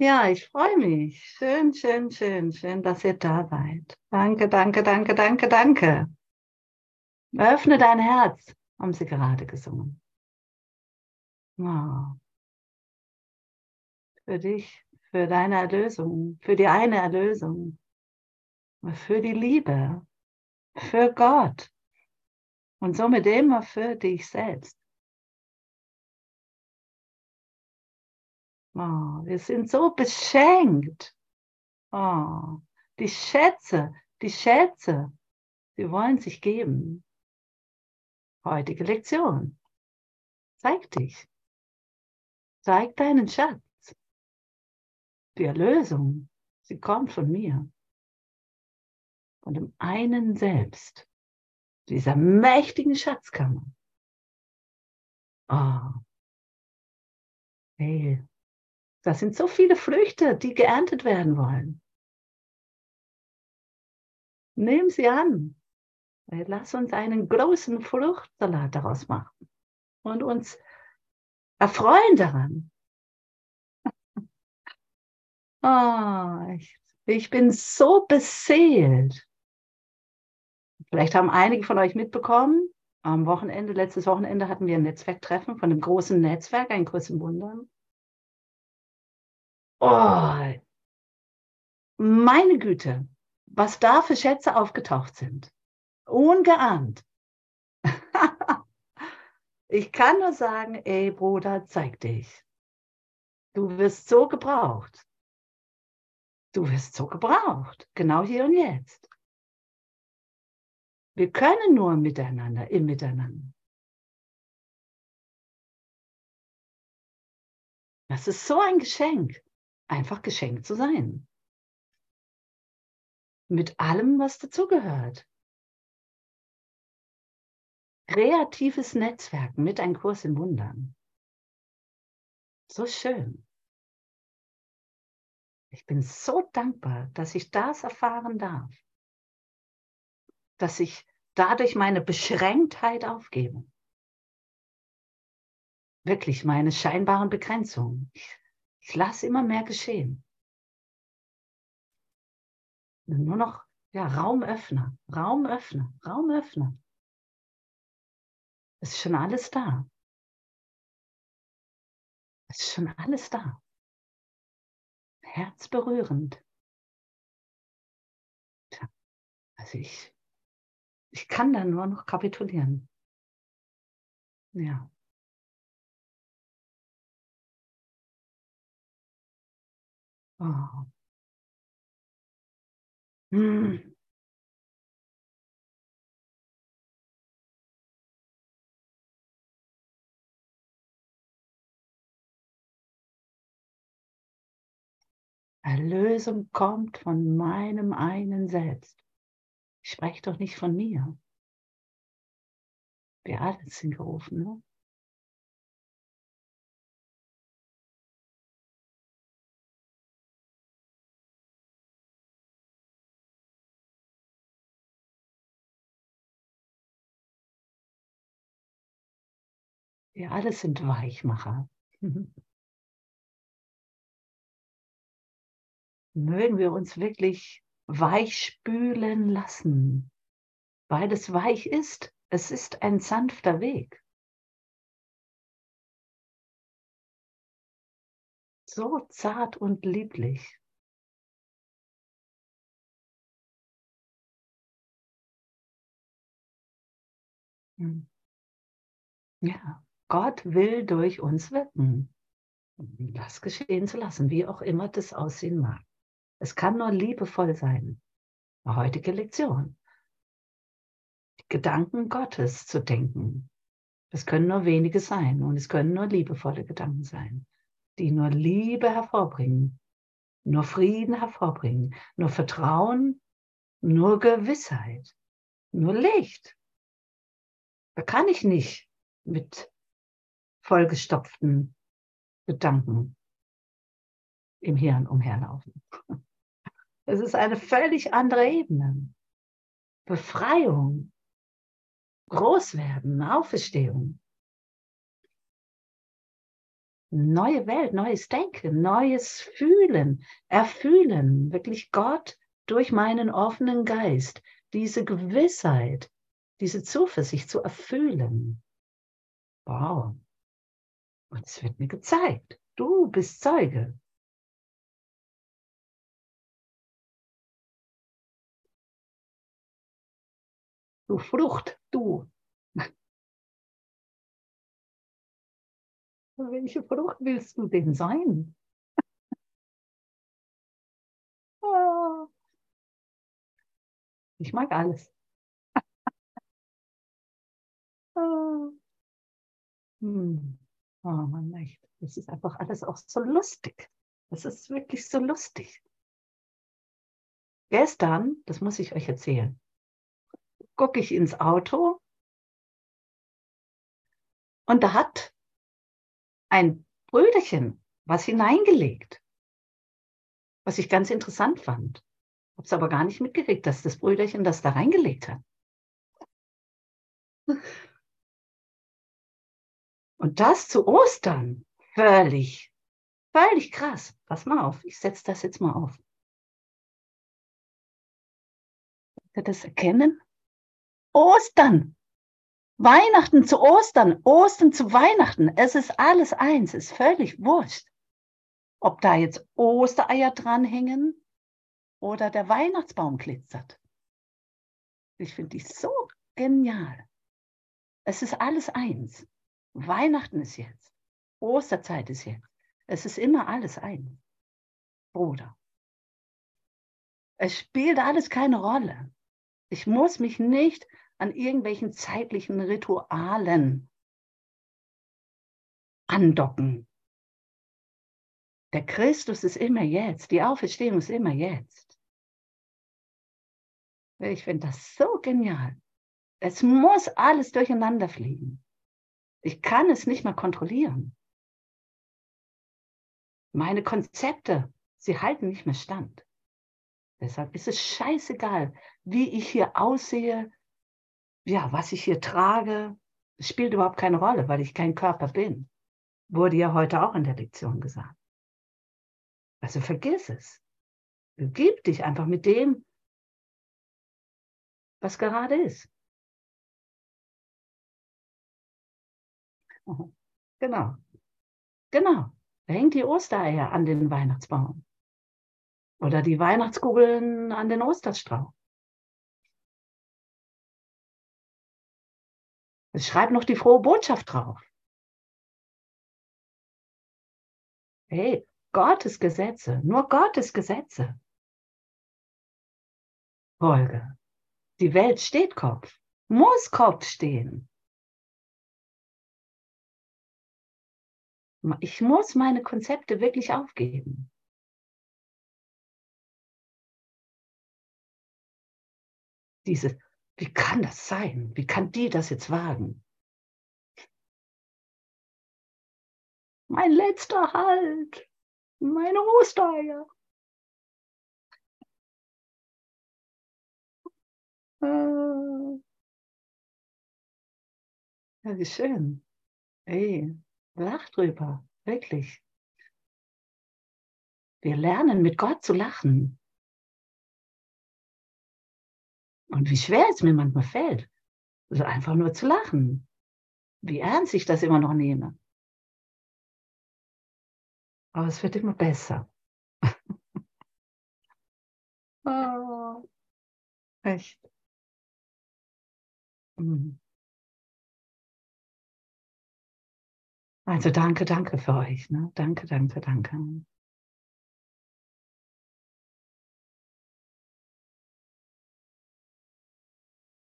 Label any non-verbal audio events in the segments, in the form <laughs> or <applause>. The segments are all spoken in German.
Ja, ich freue mich. Schön, schön, schön, schön, dass ihr da seid. Danke, danke, danke, danke, danke. Öffne dein Herz, haben sie gerade gesungen. Oh. Für dich, für deine Erlösung, für die eine Erlösung, für die Liebe, für Gott und somit immer für dich selbst. Oh, wir sind so beschenkt. Oh, die Schätze, die Schätze, sie wollen sich geben. Heutige Lektion. Zeig dich. Zeig deinen Schatz. Die Erlösung, sie kommt von mir. Von dem einen Selbst. Dieser mächtigen Schatzkammer. Oh. Hey, das sind so viele Früchte, die geerntet werden wollen. Nimm sie an. Lass uns einen großen Fruchtsalat daraus machen und uns erfreuen daran. <laughs> Oh, ich, bin so beseelt. Vielleicht haben einige von euch mitbekommen, am Wochenende, letztes Wochenende hatten wir ein Netzwerktreffen von einem großen Netzwerk, ein im Wundern. Oh, meine Güte, was da für Schätze aufgetaucht sind. Ungeahnt. <laughs> ich kann nur sagen, ey Bruder, zeig dich. Du wirst so gebraucht. Du wirst so gebraucht, genau hier und jetzt. Wir können nur miteinander, im Miteinander. Das ist so ein Geschenk einfach geschenkt zu sein. Mit allem, was dazugehört. Kreatives Netzwerken mit einem Kurs im Wundern. So schön. Ich bin so dankbar, dass ich das erfahren darf. Dass ich dadurch meine Beschränktheit aufgebe. Wirklich meine scheinbaren Begrenzungen. Ich ich lasse immer mehr geschehen. Nur noch ja, Raumöffner, Raumöffner, Raumöffner. Es ist schon alles da. Es ist schon alles da. Herzberührend. Tja, also ich, ich kann da nur noch kapitulieren. Ja. Oh. Hm. Erlösung kommt von meinem einen Selbst. Ich spreche doch nicht von mir. Wir alle sind gerufen. Ne? Wir alle sind Weichmacher. <laughs> Mögen wir uns wirklich weich spülen lassen, weil es weich ist. Es ist ein sanfter Weg. So zart und lieblich. Hm. Ja. Gott will durch uns wirken. Das geschehen zu lassen, wie auch immer das aussehen mag. Es kann nur liebevoll sein. Heutige Lektion. Gedanken Gottes zu denken. Es können nur wenige sein und es können nur liebevolle Gedanken sein, die nur Liebe hervorbringen, nur Frieden hervorbringen, nur Vertrauen, nur Gewissheit, nur Licht. Da kann ich nicht mit vollgestopften Gedanken im Hirn umherlaufen. Es ist eine völlig andere Ebene. Befreiung, Großwerden, Auferstehung. neue Welt, neues Denken, neues Fühlen, Erfühlen, wirklich Gott durch meinen offenen Geist, diese Gewissheit, diese Zuversicht zu erfüllen. Wow. Und es wird mir gezeigt. Du bist Zeuge. Du Frucht, du. <laughs> Welche Frucht willst du denn sein? <laughs> Ah. Ich mag alles. <laughs> Ah. Hm. Oh Mann, echt. Das ist einfach alles auch so lustig. Das ist wirklich so lustig. Gestern, das muss ich euch erzählen, gucke ich ins Auto und da hat ein Brüderchen was hineingelegt, was ich ganz interessant fand. Habe es aber gar nicht mitgekriegt, dass das Brüderchen das da reingelegt hat. Und das zu Ostern, völlig, völlig krass. Pass mal auf, ich setze das jetzt mal auf. Könnt ihr das erkennen? Ostern. Weihnachten zu Ostern, Ostern zu Weihnachten. Es ist alles eins, ist völlig wurscht. Ob da jetzt Ostereier dranhängen oder der Weihnachtsbaum glitzert. Ich finde die so genial. Es ist alles eins. Weihnachten ist jetzt. Osterzeit ist jetzt. Es ist immer alles eins. Bruder. Es spielt alles keine Rolle. Ich muss mich nicht an irgendwelchen zeitlichen Ritualen andocken. Der Christus ist immer jetzt, die Auferstehung ist immer jetzt. Ich finde das so genial. Es muss alles durcheinander fliegen. Ich kann es nicht mehr kontrollieren. Meine Konzepte, sie halten nicht mehr stand. Deshalb ist es scheißegal, wie ich hier aussehe, ja, was ich hier trage, spielt überhaupt keine Rolle, weil ich kein Körper bin. Wurde ja heute auch in der Lektion gesagt. Also vergiss es. Gib dich einfach mit dem, was gerade ist. <laughs> Genau. Genau. Da hängt die Ostereier an den Weihnachtsbaum. Oder die Weihnachtskugeln an den Osterstrauch. Es schreibt noch die frohe Botschaft drauf. Hey, Gottes Gesetze, nur Gottes Gesetze. Folge. Die Welt steht Kopf, muss Kopf stehen. Ich muss meine Konzepte wirklich aufgeben. Dieses, wie kann das sein? Wie kann die das jetzt wagen? Mein letzter Halt, meine Ostereier. Äh. Ja, wie schön. Ey, lach drüber, wirklich. Wir lernen mit Gott zu lachen. Und wie schwer es mir manchmal fällt, also einfach nur zu lachen. Wie ernst ich das immer noch nehme. Aber es wird immer besser. <laughs> oh, echt. Hm. Also danke, danke für euch. Ne? Danke, danke, danke.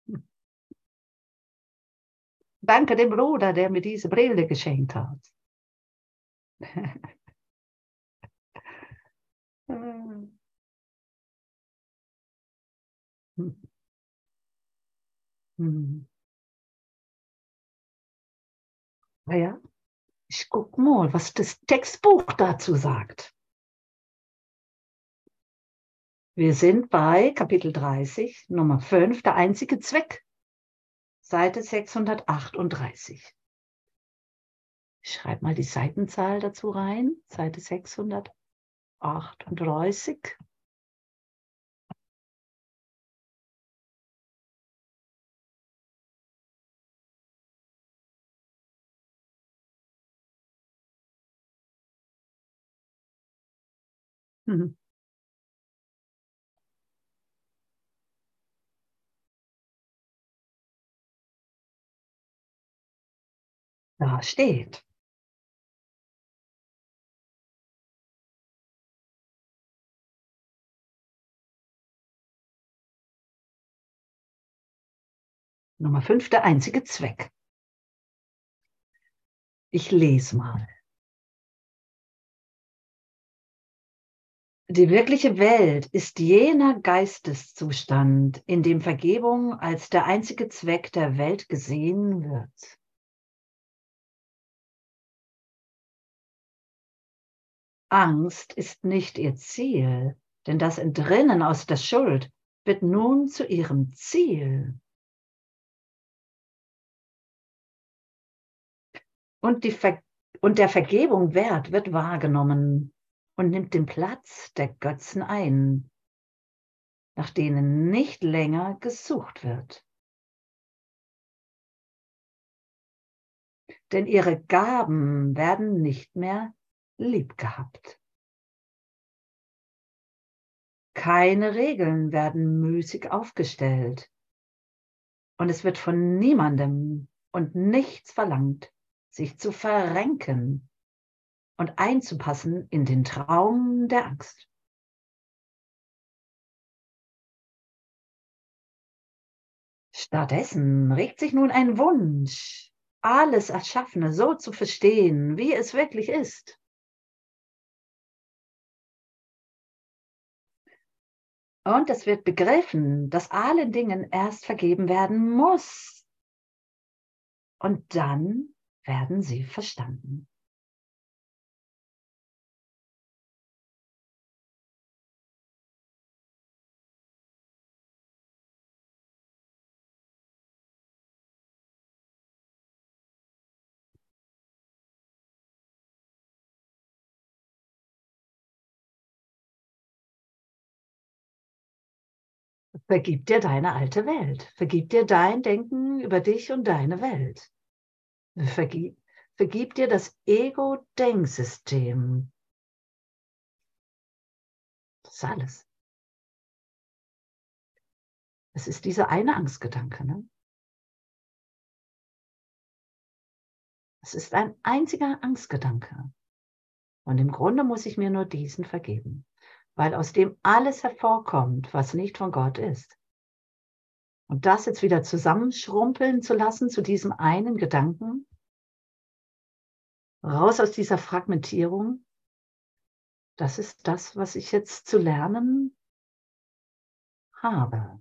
<laughs> Danke dem Bruder, der mir diese Brille geschenkt hat. <laughs> Naja, ich guck mal, was das Textbuch dazu sagt. Wir sind bei Kapitel 30, Nummer 5, der einzige Zweck Seite 638. Ich schreibe mal die Seitenzahl dazu rein, Seite 638. Mhm. Da steht. Nummer fünf, der einzige Zweck. Ich lese mal. Die wirkliche Welt ist jener Geisteszustand, in dem Vergebung als der einzige Zweck der Welt gesehen wird. Angst ist nicht ihr Ziel, denn das Entrinnen aus der Schuld wird nun zu ihrem Ziel. Und, Ver und der Vergebung Wert wird wahrgenommen und nimmt den Platz der Götzen ein, nach denen nicht länger gesucht wird. Denn ihre Gaben werden nicht mehr lieb gehabt. Keine Regeln werden müßig aufgestellt und es wird von niemandem und nichts verlangt, sich zu verrenken und einzupassen in den Traum der Angst. Stattdessen regt sich nun ein Wunsch, alles Erschaffene so zu verstehen, wie es wirklich ist. Und es wird begriffen, dass allen Dingen erst vergeben werden muss. Und dann werden sie verstanden. Vergib dir deine alte Welt. Vergib dir dein Denken über dich und deine Welt. Vergib, vergib dir das Ego-Denksystem. Das ist alles. Es ist dieser eine Angstgedanke. Ne? Es ist ein einziger Angstgedanke. Und im Grunde muss ich mir nur diesen vergeben weil aus dem alles hervorkommt, was nicht von Gott ist. Und das jetzt wieder zusammenschrumpeln zu lassen zu diesem einen Gedanken, raus aus dieser Fragmentierung, das ist das, was ich jetzt zu lernen habe,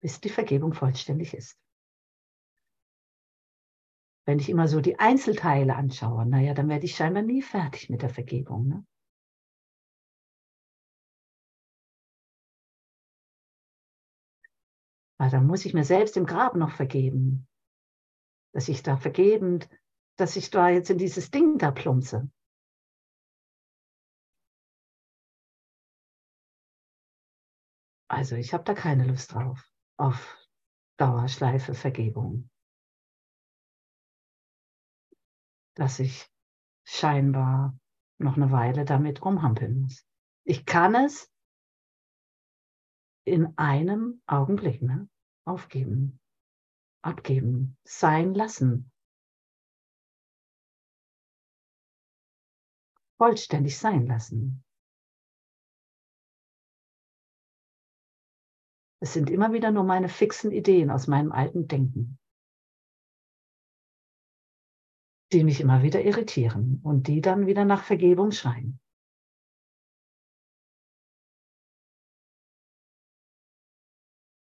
bis die Vergebung vollständig ist. Wenn ich immer so die Einzelteile anschaue, naja, dann werde ich scheinbar nie fertig mit der Vergebung. Ne? Weil dann muss ich mir selbst im Grab noch vergeben, dass ich da vergebend, dass ich da jetzt in dieses Ding da plumpse. Also ich habe da keine Lust drauf, auf Dauerschleife Vergebung. Dass ich scheinbar noch eine Weile damit rumhampeln muss. Ich kann es, in einem Augenblick ne? aufgeben, abgeben, sein lassen. Vollständig sein lassen. Es sind immer wieder nur meine fixen Ideen aus meinem alten Denken, die mich immer wieder irritieren und die dann wieder nach Vergebung schreien.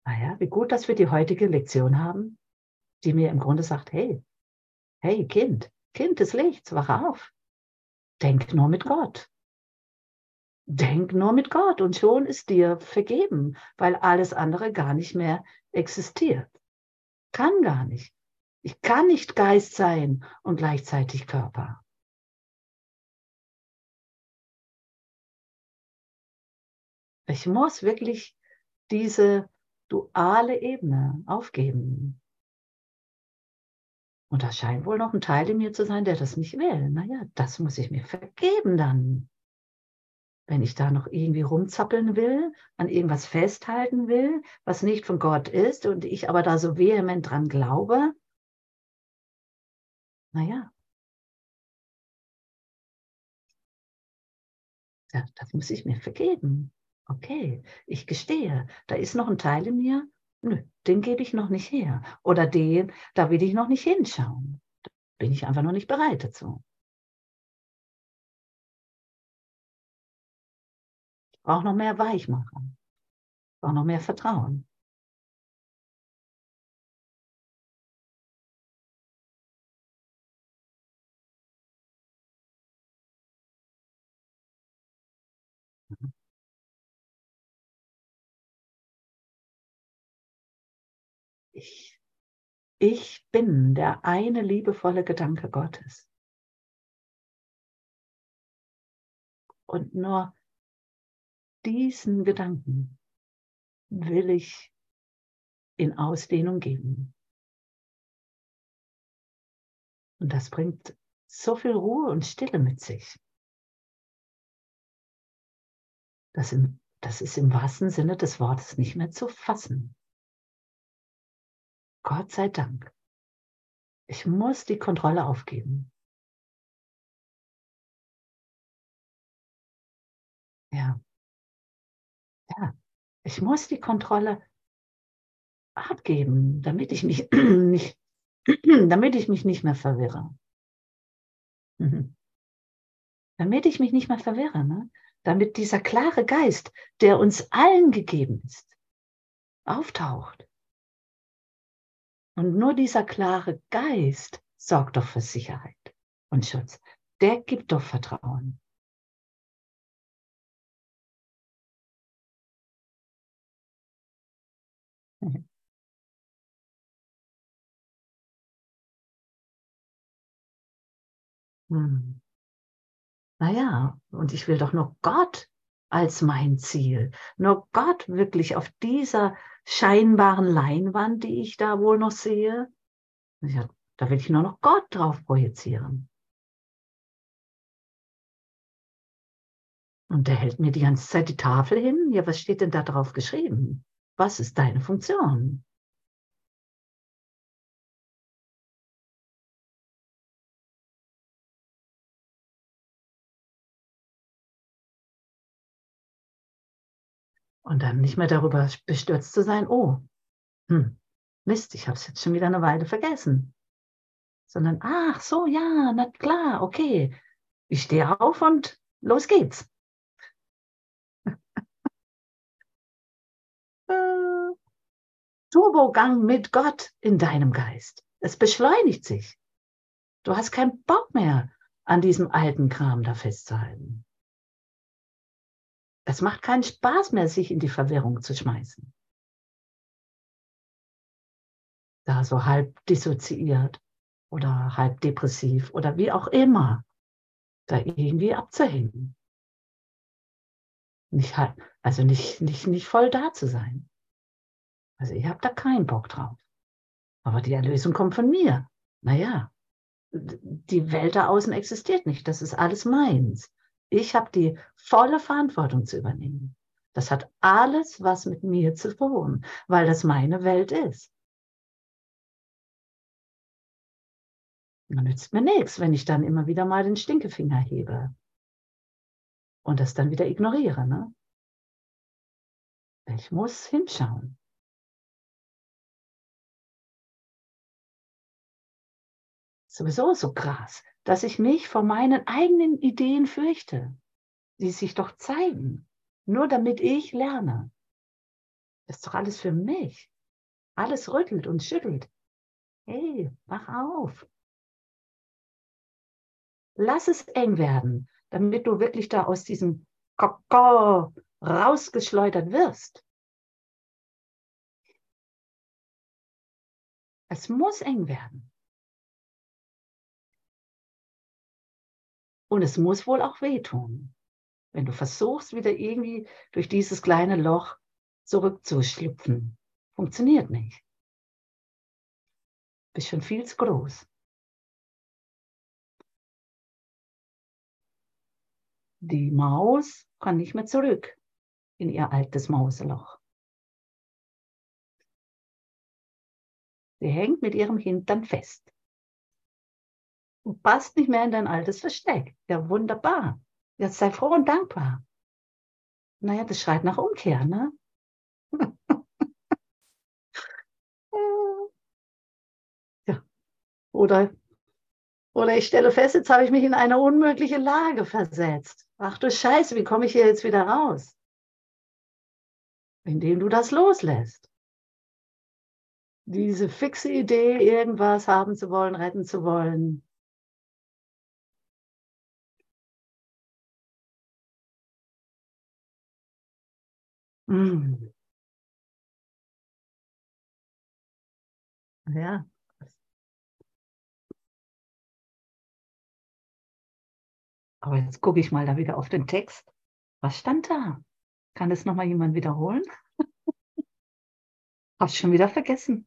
Naja, wie gut, dass wir die heutige Lektion haben, die mir im Grunde sagt, hey, hey Kind, Kind des Lichts, wach auf. Denk nur mit Gott. Denk nur mit Gott und schon ist dir vergeben, weil alles andere gar nicht mehr existiert. Kann gar nicht. Ich kann nicht Geist sein und gleichzeitig Körper. Ich muss wirklich diese duale Ebene aufgeben. Und da scheint wohl noch ein Teil in mir zu sein, der das nicht will. Naja, das muss ich mir vergeben dann. Wenn ich da noch irgendwie rumzappeln will, an irgendwas festhalten will, was nicht von Gott ist und ich aber da so vehement dran glaube, naja, das muss ich mir vergeben. Okay, ich gestehe, da ist noch ein Teil in mir, nö, den gebe ich noch nicht her. Oder den, da will ich noch nicht hinschauen. Da bin ich einfach noch nicht bereit dazu. Ich brauche noch mehr Weichmacher. Ich brauche noch mehr Vertrauen. Ich, ich bin der eine liebevolle Gedanke Gottes. Und nur diesen Gedanken will ich in Ausdehnung geben. Und das bringt so viel Ruhe und Stille mit sich. Das, im, das ist im wahrsten Sinne des Wortes nicht mehr zu fassen. Gott sei Dank. Ich muss die Kontrolle aufgeben. Ja. Ja. Ich muss die Kontrolle abgeben, damit ich mich <clears throat> nicht, <clears throat> damit ich mich nicht mehr verwirre. Mhm. Damit ich mich nicht mehr verwirre, ne? damit dieser klare Geist, der uns allen gegeben ist, auftaucht. Und nur dieser klare Geist sorgt doch für Sicherheit und Schutz. Der gibt doch Vertrauen. <laughs> Hm. Naja, und ich will doch nur Gott als mein Ziel. Nur Gott wirklich auf dieser scheinbaren Leinwand, die ich da wohl noch sehe. Ja, da will ich nur noch Gott drauf projizieren. Und der hält mir die ganze Zeit die Tafel hin. Ja, was steht denn da drauf geschrieben? Was ist deine Funktion? Und dann nicht mehr darüber bestürzt zu sein, oh, hm, Mist, ich habe es jetzt schon wieder eine Weile vergessen. Sondern, ach so, ja, na klar, okay. Ich stehe auf und los geht's. <laughs> Turbogang mit Gott in deinem Geist. Es beschleunigt sich. Du hast keinen Bock mehr, an diesem alten Kram da festzuhalten. Es macht keinen Spaß mehr, sich in die Verwirrung zu schmeißen. Da so halb dissoziiert oder halb depressiv oder wie auch immer, da irgendwie abzuhängen. Nicht halt, also nicht, nicht, nicht voll da zu sein. Also ich habe da keinen Bock drauf. Aber die Erlösung kommt von mir. Naja, die Welt da außen existiert nicht. Das ist alles meins. Ich habe die volle Verantwortung zu übernehmen. Das hat alles was mit mir zu tun, weil das meine Welt ist. Man nützt mir nichts, wenn ich dann immer wieder mal den Stinkefinger hebe und das dann wieder ignoriere. Ne? Ich muss hinschauen. Sowieso so krass dass ich mich vor meinen eigenen Ideen fürchte, die sich doch zeigen, nur damit ich lerne. Das ist doch alles für mich. Alles rüttelt und schüttelt. Hey, wach auf. Lass es eng werden, damit du wirklich da aus diesem Koko rausgeschleudert wirst. Es muss eng werden. Und es muss wohl auch wehtun, wenn du versuchst, wieder irgendwie durch dieses kleine Loch zurückzuschlüpfen. Funktioniert nicht. Bist schon viel zu groß. Die Maus kann nicht mehr zurück in ihr altes Mauseloch. Sie hängt mit ihrem Hintern fest und passt nicht mehr in dein altes Versteck. Ja, wunderbar. Jetzt sei froh und dankbar. Naja, das schreit nach Umkehr, ne? <laughs> ja. Oder, oder ich stelle fest, jetzt habe ich mich in eine unmögliche Lage versetzt. Ach du Scheiße, wie komme ich hier jetzt wieder raus? Indem du das loslässt. Diese fixe Idee, irgendwas haben zu wollen, retten zu wollen, Mm. Ja. Aber jetzt gucke ich mal da wieder auf den Text. Was stand da? Kann das nochmal jemand wiederholen? <laughs> Hab's schon wieder vergessen.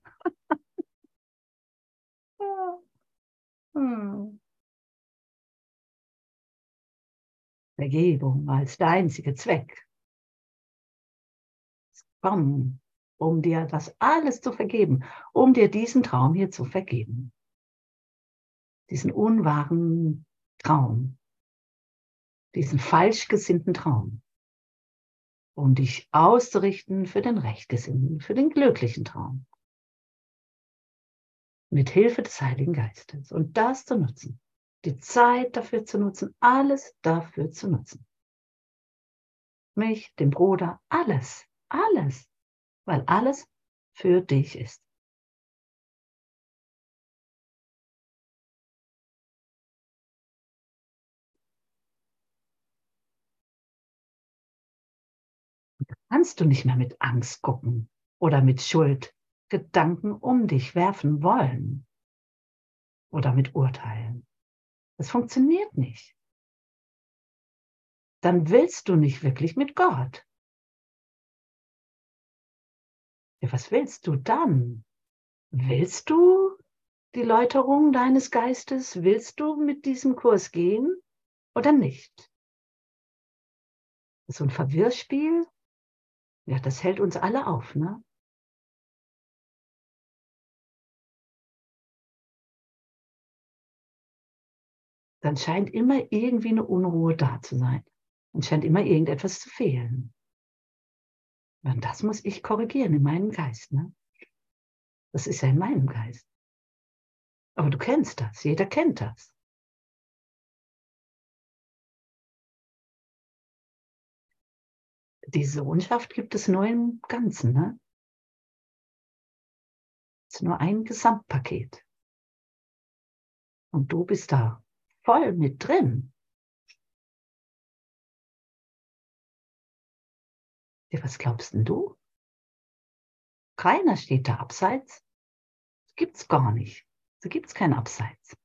<laughs> hm. Vergebung als der einzige Zweck kommen, um dir das alles zu vergeben, um dir diesen Traum hier zu vergeben. Diesen unwahren Traum, diesen falsch gesinnten Traum, um dich auszurichten für den rechtgesinnten, für den glücklichen Traum. Mit Hilfe des Heiligen Geistes und das zu nutzen, die Zeit dafür zu nutzen, alles dafür zu nutzen. Mich, den Bruder, alles alles, weil alles für dich ist. kannst du nicht mehr mit Angst gucken oder mit Schuld Gedanken um dich werfen wollen oder mit Urteilen. Das funktioniert nicht. Dann willst du nicht wirklich mit Gott. Ja, was willst du dann? Willst du die Läuterung deines Geistes? Willst du mit diesem Kurs gehen oder nicht? So ein Verwirrspiel, ja, das hält uns alle auf, ne? Dann scheint immer irgendwie eine Unruhe da zu sein. Und scheint immer irgendetwas zu fehlen. Und das muss ich korrigieren in meinem Geist. Ne? Das ist ja in meinem Geist. Aber du kennst das, jeder kennt das. Die Sohnschaft gibt es nur im Ganzen. Ne? Es ist nur ein Gesamtpaket. Und du bist da voll mit drin. Ja, was glaubst denn du? Keiner steht da abseits. Das gibt's gar nicht. Da gibt's kein Abseits.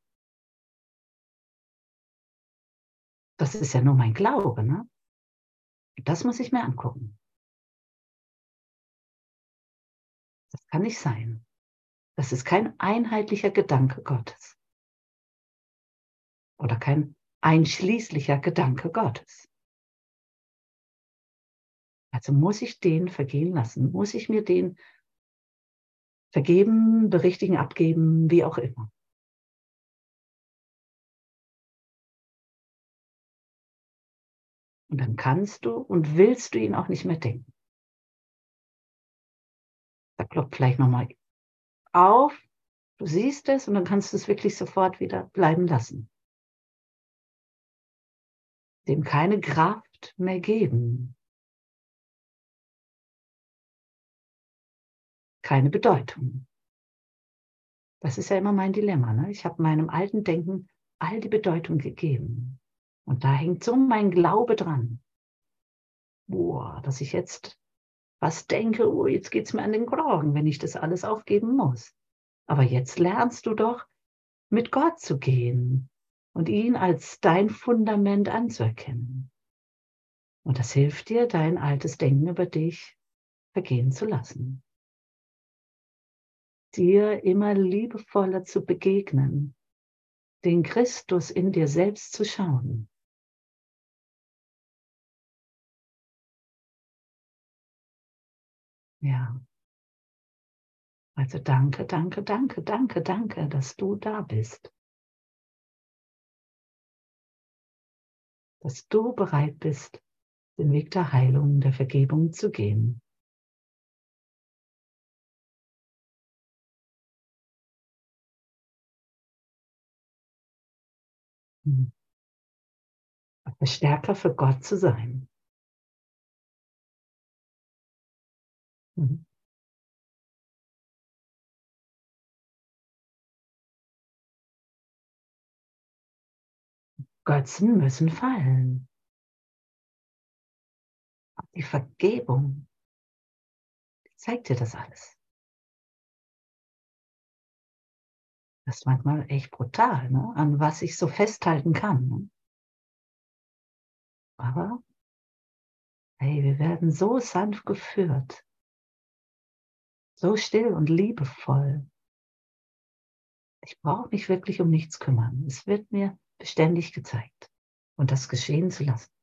Das ist ja nur mein Glaube, ne? Das muss ich mir angucken. Das kann nicht sein. Das ist kein einheitlicher Gedanke Gottes. Oder kein einschließlicher Gedanke Gottes. Also muss ich den vergehen lassen, muss ich mir den vergeben, berichtigen, abgeben, wie auch immer. Und dann kannst du und willst du ihn auch nicht mehr denken. Da klopft vielleicht nochmal auf, du siehst es und dann kannst du es wirklich sofort wieder bleiben lassen. Dem keine Kraft mehr geben. Keine Bedeutung. Das ist ja immer mein Dilemma. Ne? Ich habe meinem alten Denken all die Bedeutung gegeben. Und da hängt so mein Glaube dran. Boah, dass ich jetzt was denke, oh, jetzt geht es mir an den Kragen, wenn ich das alles aufgeben muss. Aber jetzt lernst du doch, mit Gott zu gehen und ihn als dein Fundament anzuerkennen. Und das hilft dir, dein altes Denken über dich vergehen zu lassen. Dir immer liebevoller zu begegnen, den Christus in dir selbst zu schauen. Ja. Also danke, danke, danke, danke, danke, dass du da bist. Dass du bereit bist, den Weg der Heilung, der Vergebung zu gehen. Hm. Verstärker für Gott zu sein. Mhm. Götzen müssen fallen. Die Vergebung zeigt dir das alles. Das ist manchmal echt brutal, ne? an was ich so festhalten kann. Ne? Aber hey, wir werden so sanft geführt, so still und liebevoll. Ich brauche mich wirklich um nichts kümmern. Es wird mir beständig gezeigt und das geschehen zu lassen.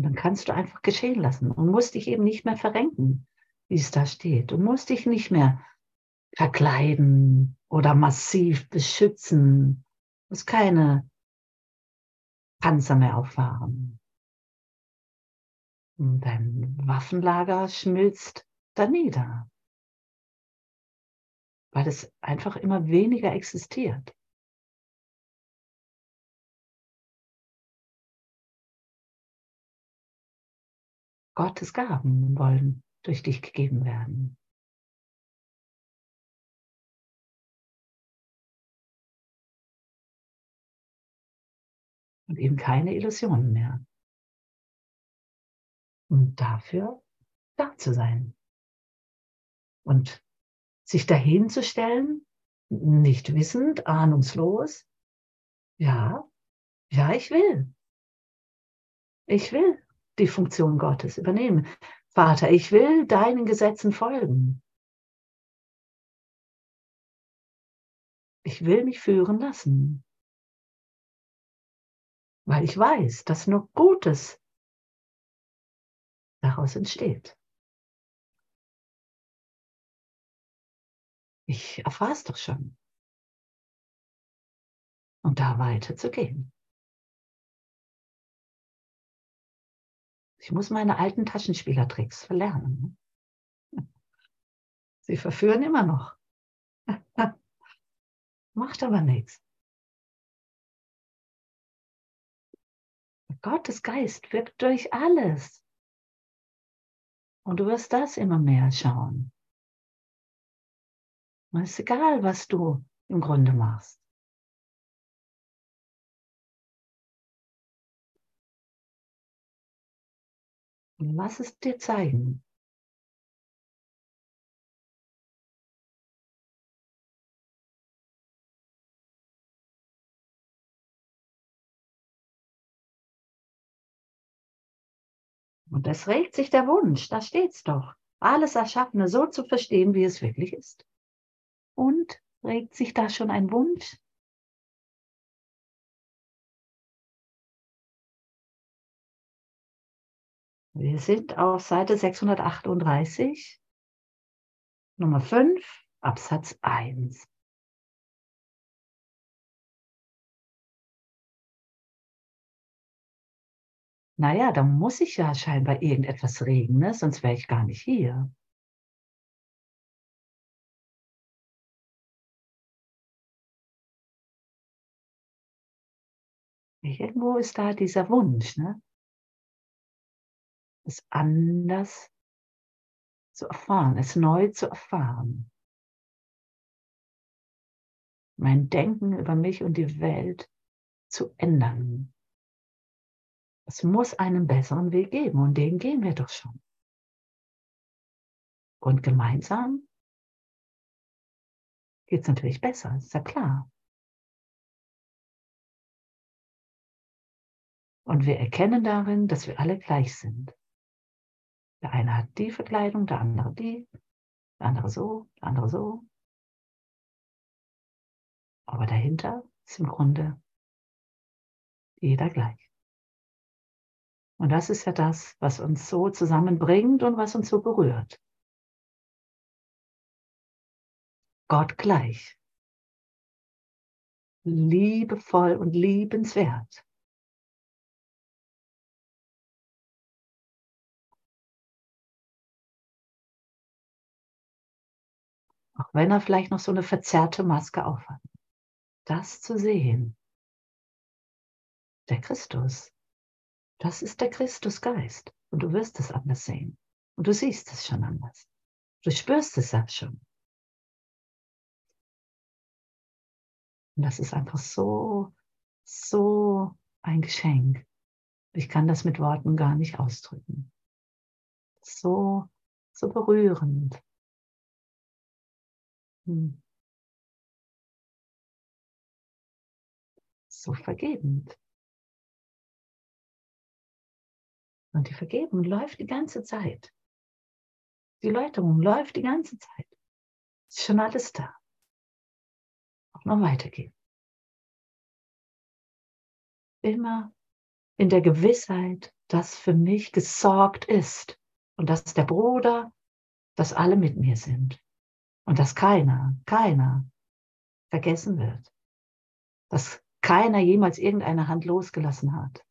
Und dann kannst du einfach geschehen lassen und musst dich eben nicht mehr verrenken, wie es da steht. Du musst dich nicht mehr verkleiden oder massiv beschützen. Du musst keine Panzer mehr auffahren. Und dein Waffenlager schmilzt da nieder, weil es einfach immer weniger existiert. Gottes Gaben wollen durch dich gegeben werden. Und eben keine Illusionen mehr. Und dafür da zu sein. Und sich dahin zu stellen, nicht wissend, ahnungslos, ja, ja, ich will. Ich will die Funktion Gottes übernehmen. Vater, ich will deinen Gesetzen folgen. Ich will mich führen lassen, weil ich weiß, dass nur Gutes daraus entsteht. Ich erfahre es doch schon. Und da weiterzugehen. Ich muss meine alten Taschenspielertricks verlernen. Sie verführen immer noch. <laughs> Macht aber nichts. Gottes Geist wirkt durch alles. Und du wirst das immer mehr schauen. Und es ist egal, was du im Grunde machst. Lass es dir zeigen. Und es regt sich der Wunsch, da steht's doch, alles Erschaffene so zu verstehen, wie es wirklich ist. Und regt sich da schon ein Wunsch? Wir sind auf Seite 638, Nummer 5, Absatz 1. Naja, da muss sich ja scheinbar irgendetwas regen, ne? sonst wäre ich gar nicht hier. Irgendwo ist da dieser Wunsch, ne? Es anders zu erfahren, es neu zu erfahren. Mein Denken über mich und die Welt zu ändern Es muss einen besseren Weg geben und den gehen wir doch schon. Und gemeinsam geht es natürlich besser, ist ja klar. Und wir erkennen darin, dass wir alle gleich sind. Der eine hat die Verkleidung, der andere die, der andere so, der andere so. Aber dahinter ist im Grunde jeder gleich. Und das ist ja das, was uns so zusammenbringt und was uns so berührt. Gott gleich. Liebevoll und liebenswert. Wenn er vielleicht noch so eine verzerrte Maske aufhat. Das zu sehen. Der Christus. Das ist der Christusgeist. Und du wirst es anders sehen. Und du siehst es schon anders. Du spürst es auch schon. Und das ist einfach so, so ein Geschenk. Ich kann das mit Worten gar nicht ausdrücken. So, so berührend. Hm. So vergebend. Und die Vergebung läuft die ganze Zeit. Die Läuterung läuft die ganze Zeit. Ist schon alles da. Auch noch weitergehen. Immer in der Gewissheit, dass für mich gesorgt ist und dass der Bruder, dass alle mit mir sind. Und dass keiner, keiner vergessen wird. Dass keiner jemals irgendeine Hand losgelassen hat.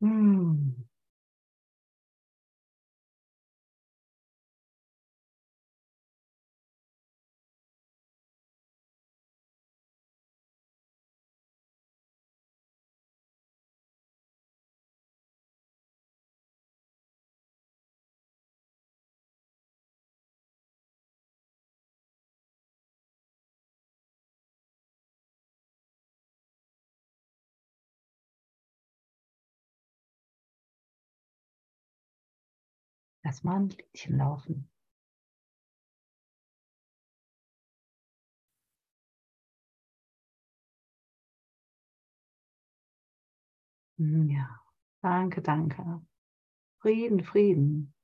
Hm. Lass mal ein Liedchen laufen. Hm, ja, danke, danke. Frieden, Frieden.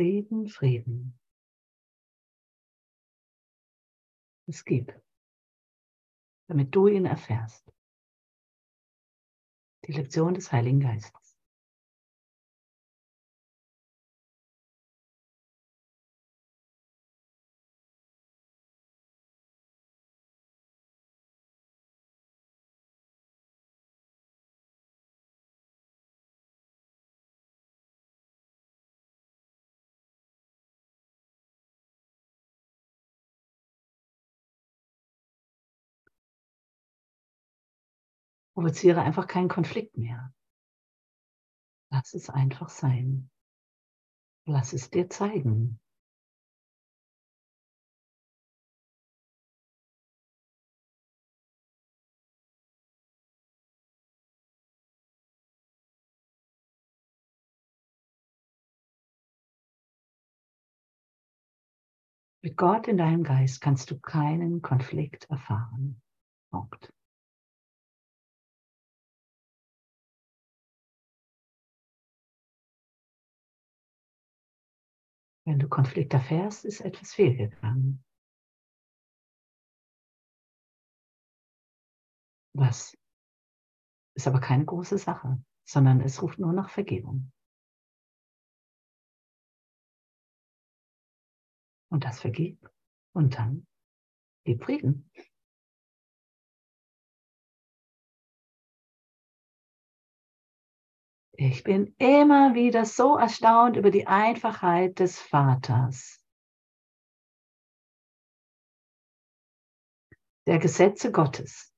Frieden, Frieden. Es gibt, damit du ihn erfährst. Die Lektion des Heiligen Geistes. Provoziere einfach keinen Konflikt mehr. Lass es einfach sein. Lass es dir zeigen. Mit Gott in deinem Geist kannst du keinen Konflikt erfahren. Punkt. Wenn du Konflikt erfährst, ist etwas fehlgegangen. Was ist aber keine große Sache, sondern es ruft nur nach Vergebung. Und das vergib und dann gib Frieden. Ich bin immer wieder so erstaunt über die Einfachheit des Vaters, der Gesetze Gottes.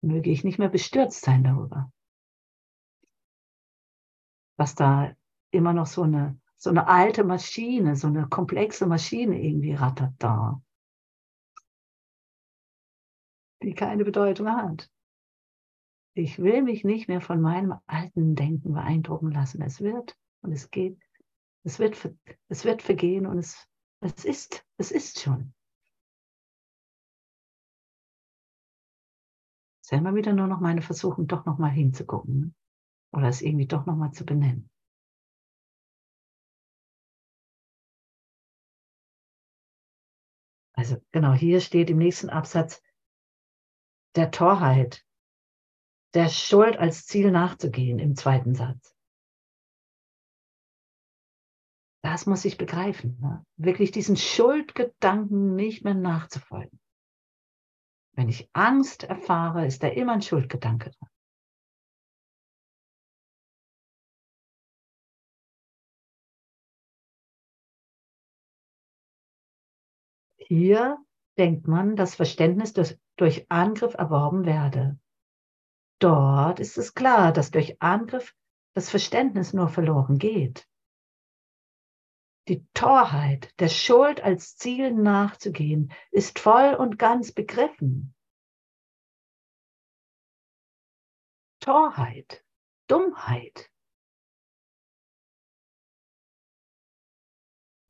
Möge ich nicht mehr bestürzt sein darüber, was da immer noch so eine, so eine alte Maschine, so eine komplexe Maschine irgendwie rattert da, die keine Bedeutung hat. Ich will mich nicht mehr von meinem alten Denken beeindrucken lassen. Es wird und es geht, es wird, es wird vergehen und es, es ist, es ist schon. Es ist immer wieder nur noch meine Versuchung, doch noch mal hinzugucken ne? oder es irgendwie doch noch mal zu benennen. Also genau, hier steht im nächsten Absatz der Torheit der Schuld als Ziel nachzugehen im zweiten Satz. Das muss ich begreifen. Ne? Wirklich diesen Schuldgedanken nicht mehr nachzufolgen. Wenn ich Angst erfahre, ist da immer ein Schuldgedanke dran. Hier denkt man, dass Verständnis durch, durch Angriff erworben werde. Dort ist es klar, dass durch Angriff das Verständnis nur verloren geht. Die Torheit, der Schuld als Ziel nachzugehen, ist voll und ganz begriffen. Torheit, Dummheit.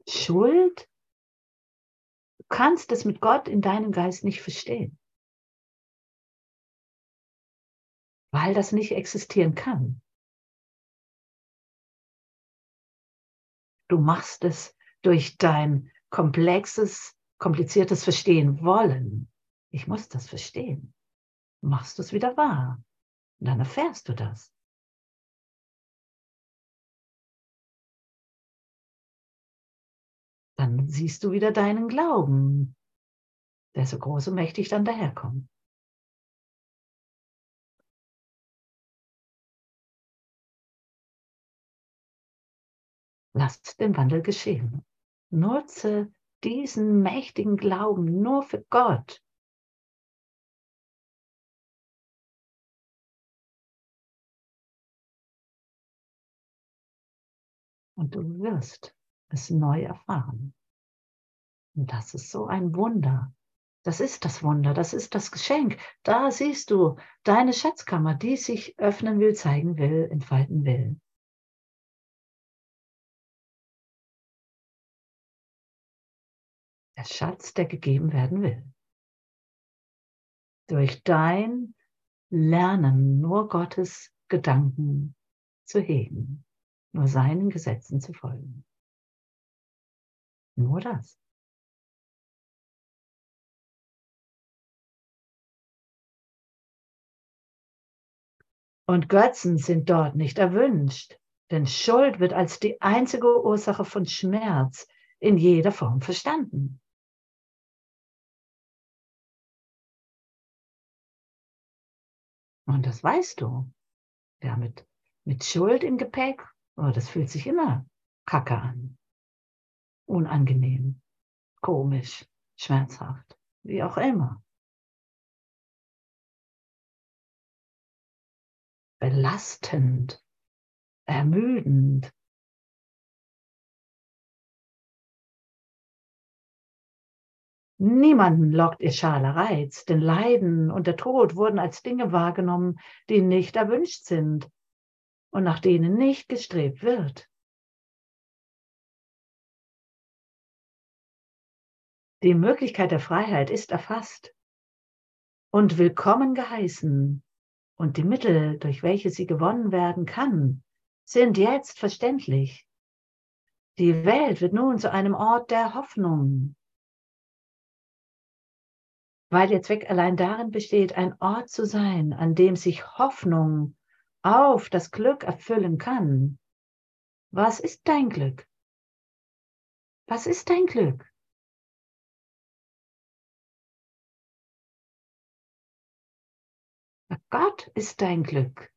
Schuld, du kannst es mit Gott in deinem Geist nicht verstehen. Weil das nicht existieren kann. Du machst es durch dein komplexes, kompliziertes Verstehen wollen. Ich muss das verstehen. Machst du es wieder wahr. Und dann erfährst du das. Dann siehst du wieder deinen Glauben, der so groß und mächtig dann daherkommt. Lasst den Wandel geschehen. Nutze diesen mächtigen Glauben nur für Gott. Und du wirst es neu erfahren. Und das ist so ein Wunder. Das ist das Wunder, das ist das Geschenk. Da siehst du deine Schatzkammer, die sich öffnen will, zeigen will, entfalten will. Der Schatz, der gegeben werden will. Durch dein Lernen nur Gottes Gedanken zu hegen, nur seinen Gesetzen zu folgen. Nur das. Und Götzen sind dort nicht erwünscht, denn Schuld wird als die einzige Ursache von Schmerz in jeder Form verstanden. Und das weißt du. Ja, mit, mit Schuld im Gepäck, oh, das fühlt sich immer kacke an. Unangenehm, komisch, schmerzhaft, wie auch immer. Belastend, ermüdend, Niemanden lockt ihr schaler Reiz, denn Leiden und der Tod wurden als Dinge wahrgenommen, die nicht erwünscht sind und nach denen nicht gestrebt wird. Die Möglichkeit der Freiheit ist erfasst und willkommen geheißen, und die Mittel, durch welche sie gewonnen werden kann, sind jetzt verständlich. Die Welt wird nun zu einem Ort der Hoffnung, weil ihr Zweck allein darin besteht, ein Ort zu sein, an dem sich Hoffnung auf das Glück erfüllen kann. Was ist dein Glück? Was ist dein Glück? Gott ist dein Glück.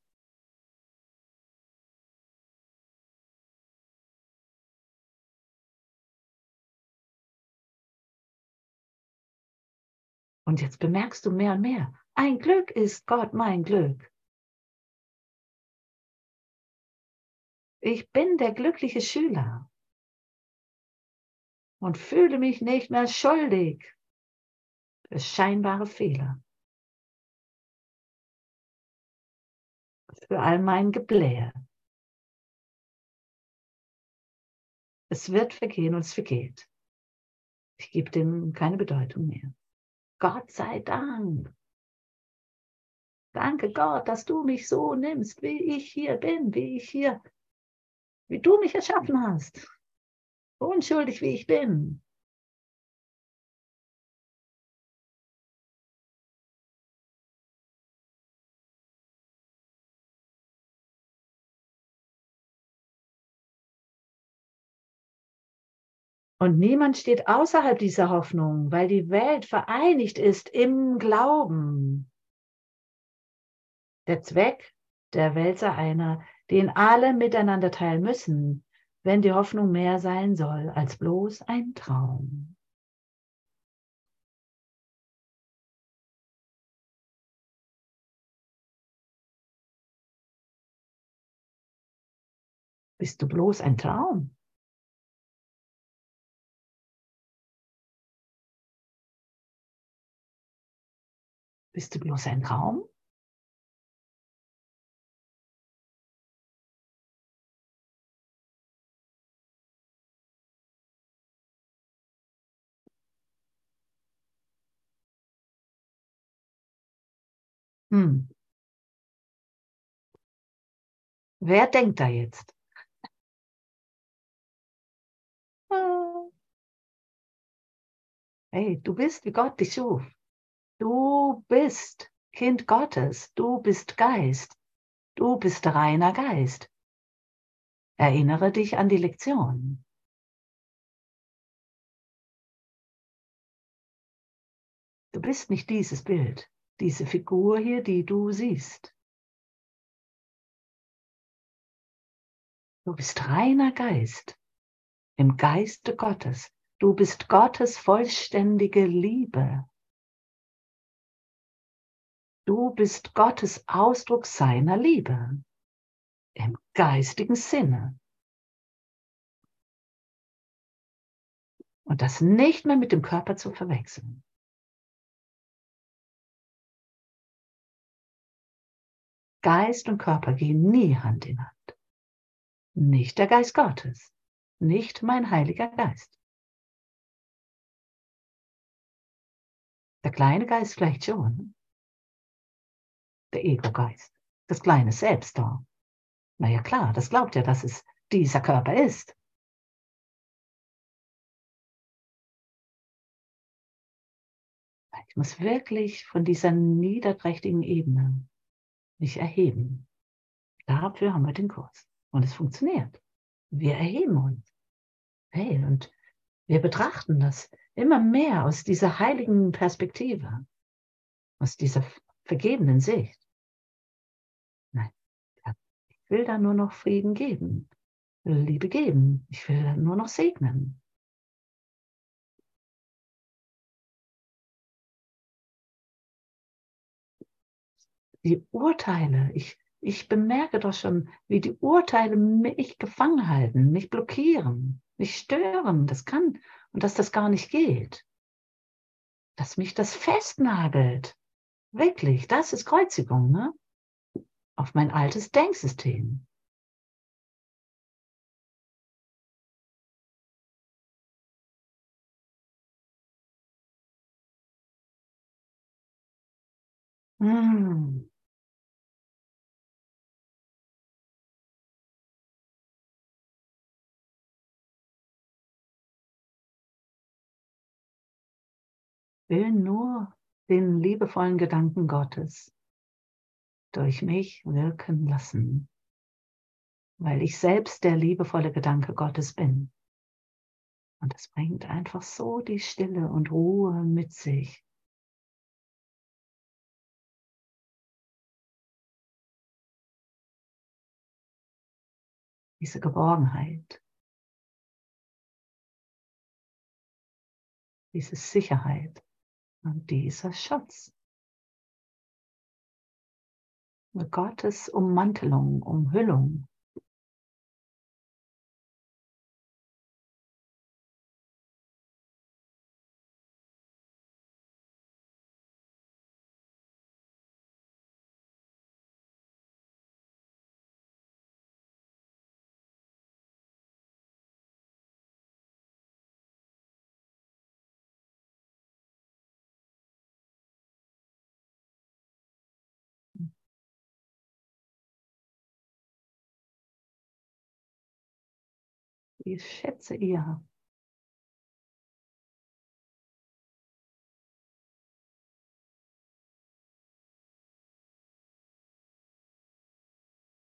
Und jetzt bemerkst du mehr und mehr, ein Glück ist Gott mein Glück. Ich bin der glückliche Schüler und fühle mich nicht mehr schuldig für scheinbare Fehler. Für all mein Geblähe. Es wird vergehen und es vergeht. Ich gebe dem keine Bedeutung mehr. Gott sei Dank. Danke Gott, dass du mich so nimmst, wie ich hier bin, wie ich hier, wie du mich erschaffen hast. Unschuldig wie ich bin. Und niemand steht außerhalb dieser Hoffnung, weil die Welt vereinigt ist im Glauben. Der Zweck der Welt sei einer, den alle miteinander teilen müssen, wenn die Hoffnung mehr sein soll als bloß ein Traum. Bist du bloß ein Traum? Bist du bloß ein Traum? Hm. Wer denkt da jetzt? Hey, du bist, wie Gott dich schuf. Du bist Kind Gottes. Du bist Geist. Du bist reiner Geist. Erinnere dich an die Lektion. Du bist nicht dieses Bild, diese Figur hier, die du siehst. Du bist reiner Geist im Geiste Gottes. Du bist Gottes vollständige Liebe. Du bist Gottes Ausdruck seiner Liebe im geistigen Sinne. Und das nicht mehr mit dem Körper zu verwechseln. Geist und Körper gehen nie Hand in Hand. Nicht der Geist Gottes, nicht mein Heiliger Geist. Der kleine Geist vielleicht schon. Der Ego-Geist. Das kleine Selbst da. Na ja klar, das glaubt ja, dass es dieser Körper ist. Ich muss wirklich von dieser niederträchtigen Ebene mich erheben. Dafür haben wir den Kurs. Und es funktioniert. Wir erheben uns. Hey, und wir betrachten das immer mehr aus dieser heiligen Perspektive, aus dieser vergebenen Sicht. Nein, ich will da nur noch Frieden geben, Liebe geben, ich will da nur noch segnen. Die Urteile, ich, ich bemerke doch schon, wie die Urteile mich gefangen halten, mich blockieren, mich stören. Das kann und dass das gar nicht geht. Dass mich das festnagelt. Wirklich, das ist Kreuzigung, ne? Auf mein altes Denksystem. Mmh. will nur den liebevollen Gedanken Gottes durch mich wirken lassen, weil ich selbst der liebevolle Gedanke Gottes bin. Und es bringt einfach so die Stille und Ruhe mit sich. Diese Geborgenheit, diese Sicherheit und dieser Schutz. Gottes Ummantelung, Umhüllung. Ich schätze ihr.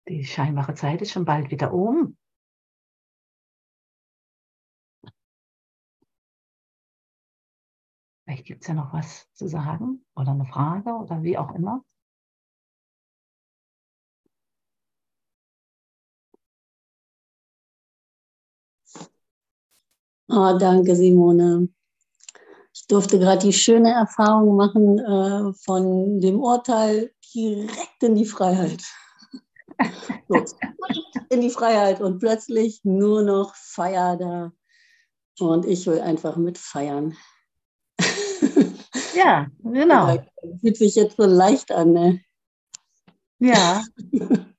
Die scheinbare Zeit ist schon bald wieder um. Vielleicht gibt es ja noch was zu sagen oder eine Frage oder wie auch immer. Oh, danke, Simone. Ich durfte gerade die schöne Erfahrung machen äh, von dem Urteil direkt in die Freiheit. <laughs> So, in die Freiheit und plötzlich nur noch Feier da. Und ich will einfach mit feiern. Ja, genau. <laughs> Ja, fühlt sich jetzt so leicht an. Ne? Ja. <laughs>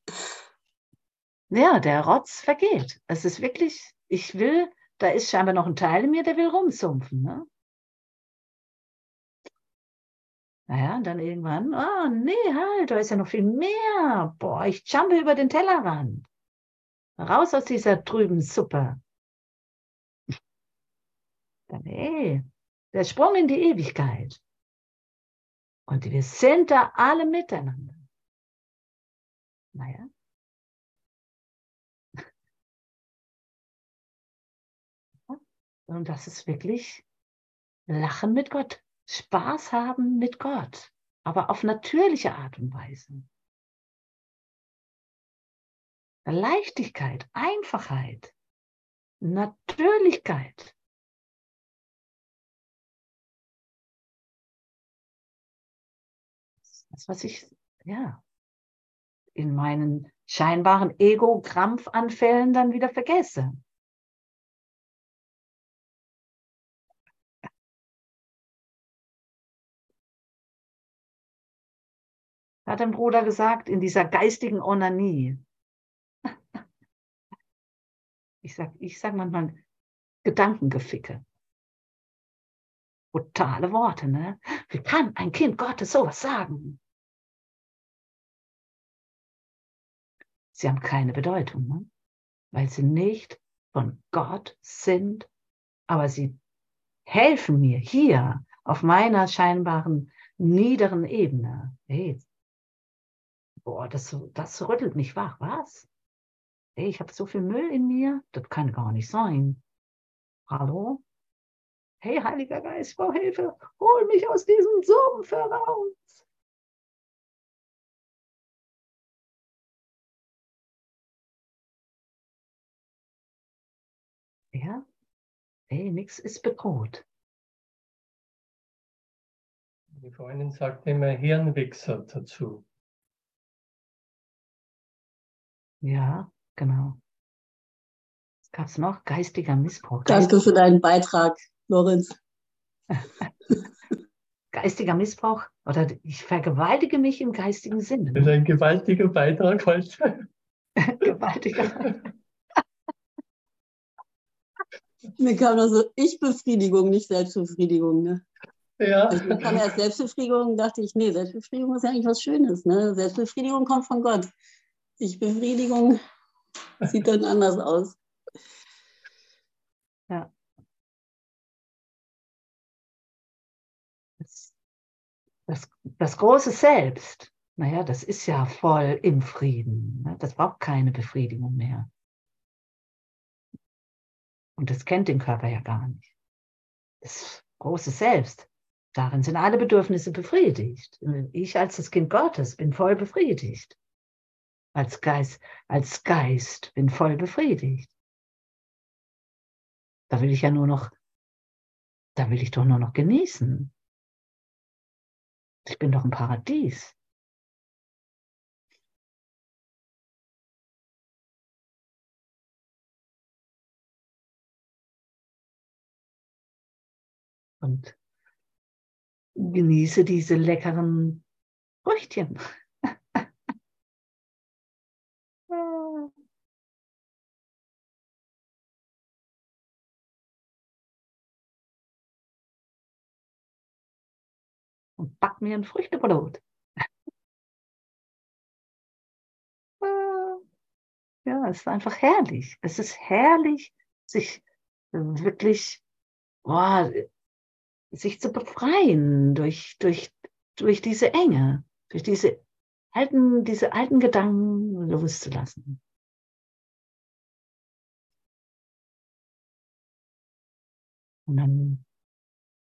ja, der Rotz vergeht. Es ist wirklich, ich will da ist scheinbar noch ein Teil in mir, der will rumsumpfen. Ne? Naja, und dann irgendwann, oh nee, halt, da ist ja noch viel mehr. Boah, ich jumpe über den Tellerrand. Raus aus dieser trüben Suppe. Nee, der Sprung in die Ewigkeit. Und wir sind da alle miteinander. Naja, Und das ist wirklich Lachen mit Gott, Spaß haben mit Gott, aber auf natürliche Art und Weise. Leichtigkeit, Einfachheit, Natürlichkeit. Das, was ich, ja, in meinen scheinbaren Ego-Krampfanfällen dann wieder vergesse. Hat ein Bruder gesagt, in dieser geistigen Onanie. <laughs> Ich sage ich sag manchmal Gedankengeficke. Brutale Worte, ne? Wie kann ein Kind Gottes sowas sagen? Sie haben keine Bedeutung, ne? weil sie nicht von Gott sind, aber sie helfen mir hier auf meiner scheinbaren niederen Ebene. Hey, boah, das, das rüttelt mich wach. Was? Ey, ich habe so viel Müll in mir, das kann gar nicht sein. Hallo? Hey, Heiliger Geist, brauche Hilfe. Hol mich aus diesem Sumpf heraus. Ja? Hey, nichts ist bedroht. Die Freundin sagt immer Hirnwichser dazu. Ja, genau. Was gab es noch? Geistiger Missbrauch. Danke für deinen Beitrag, Lorenz. <laughs> Geistiger Missbrauch oder ich vergewaltige mich im geistigen Sinne. Das ist ein gewaltiger Beitrag heute. <laughs> gewaltiger. <laughs> Mir kam nur so Ich-Befriedigung, nicht Selbstbefriedigung. Ne? Ja. Also ich kann erst Selbstbefriedigung, dachte ich, nee, Selbstbefriedigung ist ja eigentlich was Schönes. Ne? Selbstbefriedigung kommt von Gott. Ich Befriedigung sieht dann anders aus. Ja. Das, das, das große Selbst, naja, das ist ja voll im Frieden. Ne? Das braucht keine Befriedigung mehr. Und das kennt den Körper ja gar nicht. Das große Selbst, darin sind alle Bedürfnisse befriedigt. Ich als das Kind Gottes bin voll befriedigt. Als Geist, als Geist bin voll befriedigt. Da will ich ja nur noch, da will ich doch nur noch genießen. Ich bin doch im Paradies. Und genieße diese leckeren Früchtchen. Und back mir ein Früchtebrot. <laughs> Ja, es ist einfach herrlich. Es ist herrlich, sich wirklich oh, sich zu befreien durch, durch, durch diese Enge, durch diese alten, diese alten Gedanken loszulassen. Und dann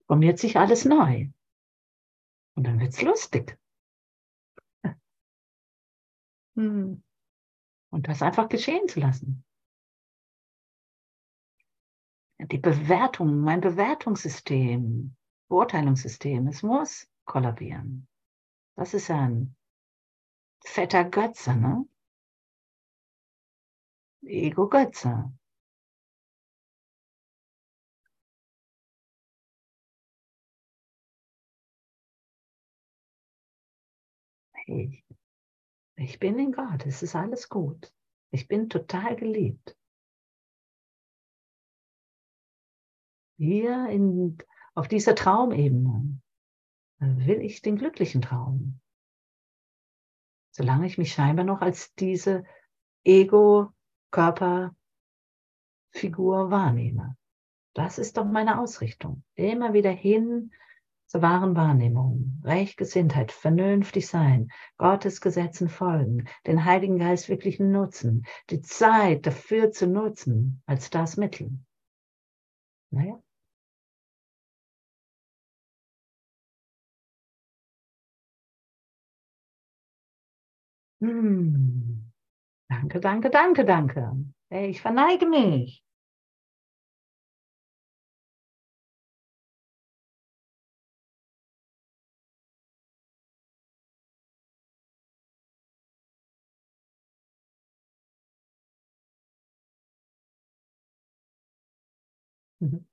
formiert sich alles neu. Und dann wird es lustig. Hm. Und das einfach geschehen zu lassen. Die Bewertung, mein Bewertungssystem, Beurteilungssystem, es muss kollabieren. Das ist ein fetter Götze, ne? Ego-Götze. Hey, ich bin in Gott, es ist alles gut. Ich bin total geliebt. Hier in, auf dieser Traumebene will ich den glücklichen Traum. Solange ich mich scheinbar noch als diese Ego-Körper-Figur wahrnehme. Das ist doch meine Ausrichtung. Immer wieder hin zur wahren Wahrnehmung, Rechtgesinntheit, vernünftig sein, Gottes Gesetzen folgen, den Heiligen Geist wirklich nutzen, die Zeit dafür zu nutzen als das Mittel. Naja. Hm. Danke, danke, danke, danke. Hey, ich verneige mich. Mhm.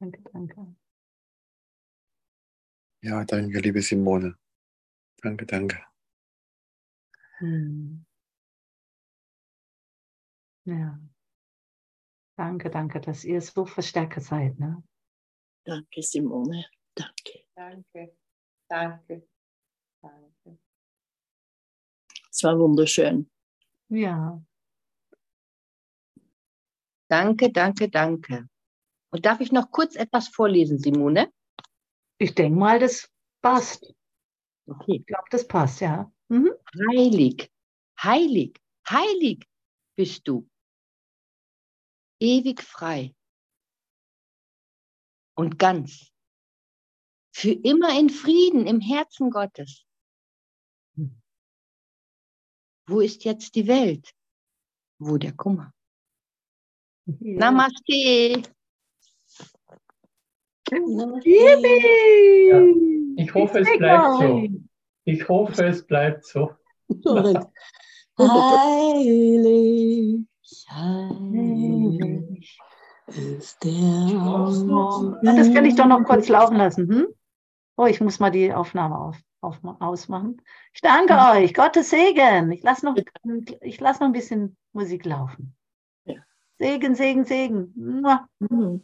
Danke, danke. Ja, danke, liebe Simone. Danke, danke. Hm. Ja. Danke, danke, dass ihr so Verstärker seid. Ne? Danke, Simone. Danke. Danke, danke, danke. Es war wunderschön. Ja. Danke, danke, danke. Und darf ich noch kurz etwas vorlesen, Simone? Ich denke mal, das passt. Okay. Ich glaube, das passt, ja. Mhm. Heilig, heilig, heilig bist du. Ewig frei und ganz. Für immer in Frieden im Herzen Gottes. Hm. Wo ist jetzt die Welt? Wo der Kummer? Ja. Namaste. Yippie! Ich hoffe, es bleibt so. Ich hoffe, es bleibt so. Heilig, heilig ist der Ja, das kann ich doch noch kurz laufen lassen. Hm? Oh, ich muss mal die Aufnahme auf, auf, ausmachen. Ich danke euch. Gottes Segen. Ich lasse noch, ich lass noch ein bisschen Musik laufen. Segen, Segen, Segen. Mhm.